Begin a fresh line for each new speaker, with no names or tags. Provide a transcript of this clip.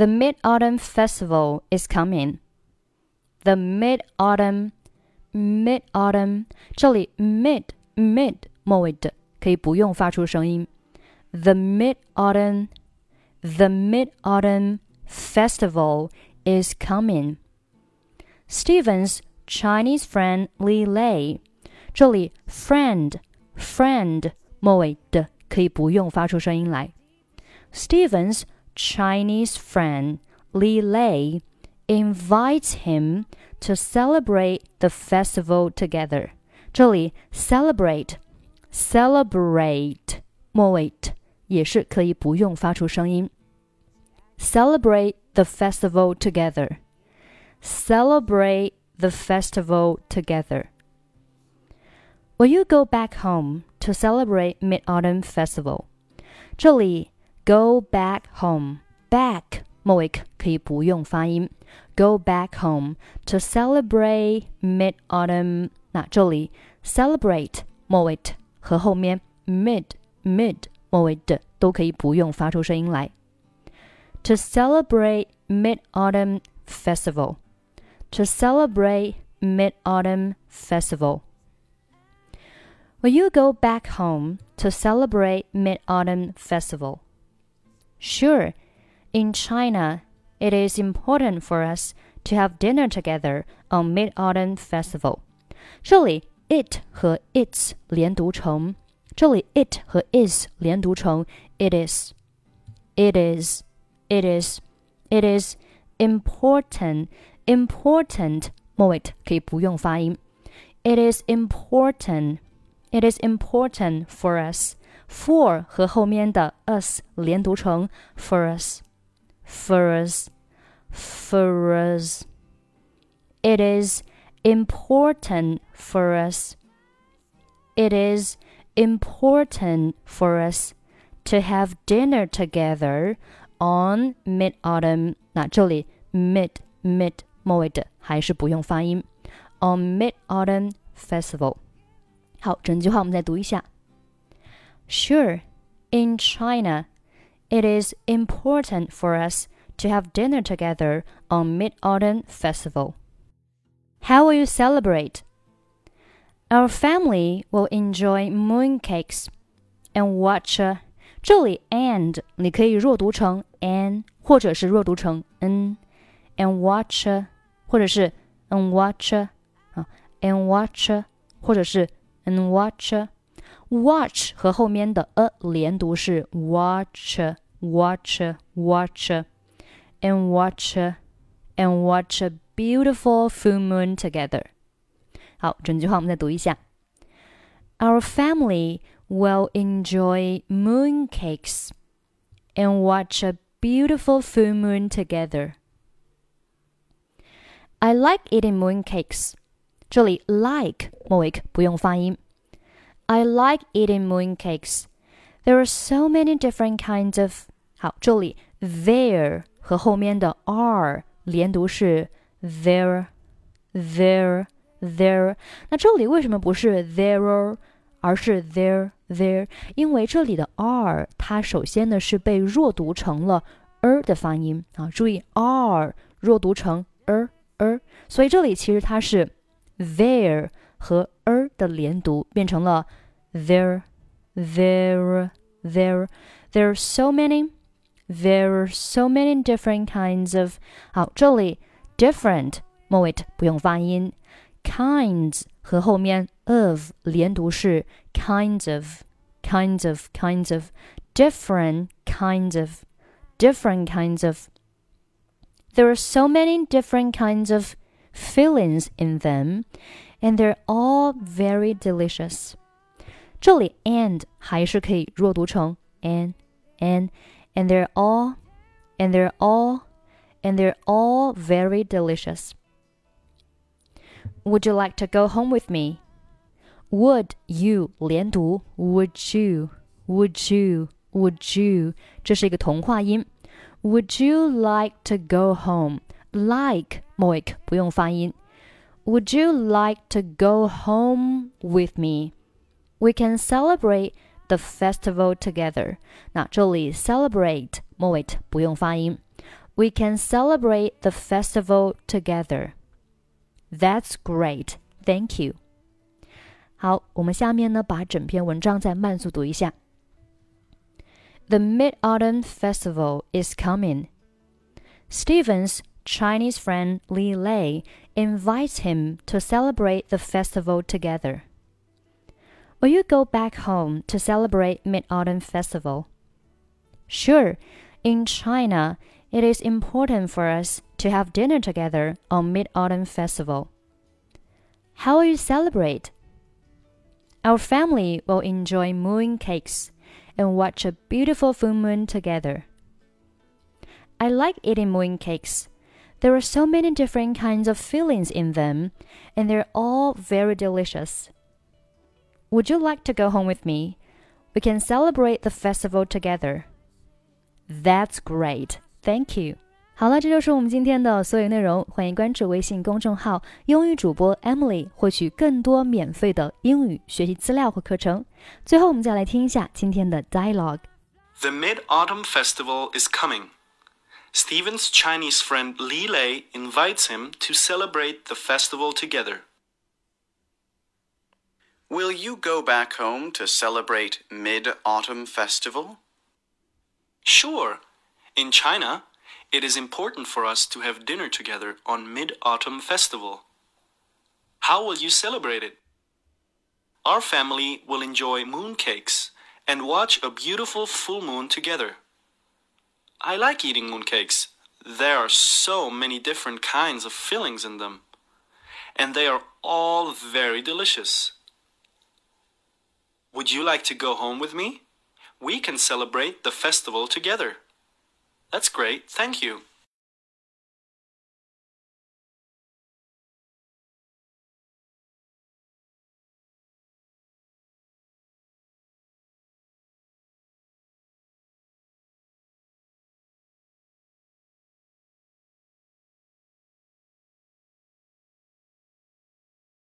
The Mid Autumn Festival is coming. The Mid Autumn, Mid Autumn，这里 mid mid 末尾的可以不用发出声音。The Mid Autumn, The Mid Autumn Festival is coming. Steven's Chinese friend Li Lei，这里 friend friend 末尾的可以不用发出声音来。Steven's Chinese friend Li Lei invites him to celebrate the festival together. 这里 celebrate celebrate 末尾也是可以不用发出声音。Celebrate the festival together. Celebrate the festival together. Will you go back home to celebrate Mid Autumn Festival? 这里 go back home back 末尾可以不用发音。Go back home to celebrate Mid Autumn。那这里 celebrate 末尾和后面 mid mid 末尾的都可以不用发出声音来。To celebrate Mid Autumn Festival. To celebrate Mid Autumn Festival. Will you go back home to celebrate Mid Autumn Festival? Sure. In China, it is important for us to have dinner together on Mid Autumn Festival. 这里 it 和 its 连读成，这里 it 和 is 连读成 it is, it is, it is, it is important, important 末尾可以不用发音。It is important it is important for us. For 和后面的 us 连读成 for us, for us, for us. It is important for us. It is important for us to have dinner together on Mid Autumn. 那这里 mid mid 末尾的还是不用发音。On Mid Autumn Festival. 好，整句话我们再读一下。 Sure, in China, it is important for us to have dinner together on Mid Autumn Festival. How will you celebrate? Our family will enjoy mooncakes and watch a 这里 and 你可以弱读成 an 或者是弱读成 n and watch a 或者是 and watch a 啊 and watch a 或者是 and watch watch 和后面的 a 连读是 watch watch watch and watch and watch a beautiful full moon together. 好，整句话我们再读一下。Our family will enjoy mooncakes and watch a beautiful full moon together. I like eating mooncakes. 这里 like 末尾不用发音。 I like eating mooncakes. There are so many different kinds of 好，这里 there 和后面的 are 连读是 there there there。那这里为什么不是 there，而是 there there？因为这里的 are 它首先呢是被弱读成了 er 的发音啊，注意 are 弱读成 er er，所以这里其实它是。there 和 er 的连读变成了 there there there there are so many there are so many different kinds of 好，这里 different 末尾不用发音，kinds 和后面 of 连读是 kinds of kinds of kinds of different kinds of different kinds of there are so many different kinds of Feelings in them, and they're all very delicious. 这里 and 还是可以弱读成 and and and they're all and they're all and they're all very delicious. Would you like to go home with me? Would you 连读 Would you Would you Would you 这是一个同化音。Would you like to go home? Like 末尾不用发音。 Would you like to go home with me? We can celebrate the festival together. 那这里 celebrate 末尾不用发音。 We can celebrate the festival together. That's great. Thank you. 好，我们下面呢把整篇文章再慢速读一下。The Mid Autumn Festival is coming. Stephen's Chinese friend Li Lei invites him to celebrate the festival together. Will you go back home to celebrate Mid Autumn Festival? Sure, in China, it is important for us to have dinner together on Mid Autumn Festival. How will you celebrate? Our family will enjoy moon cakes and watch a beautiful full moon together. I like eating moon cakes. There are so many different kinds of fillings in them, and they're all very delicious. Would you like to go home with me? We can celebrate the festival together. That's great. Thank you. 好了，这就是我们今天的所有内容。欢迎关注微信公众号“英语主播 Emily”，获取更多免费的英语学习资料和课程。最后，我们再来听一下今天的
dialogue。The Mid Autumn Festival is coming. Steven's Chinese friend Li Lei invites him to celebrate the festival together.
Will you go back home to celebrate Mid Autumn Festival?
Sure. In China, it is important for us to have dinner together on Mid Autumn Festival. How will you celebrate it? Our family will enjoy mooncakes and watch a beautiful full moon together. I like eating mooncakes. There are so many different kinds of fillings in them, and they are all very delicious. Would you like to go home with me? We can celebrate the festival together. That's great, thank you.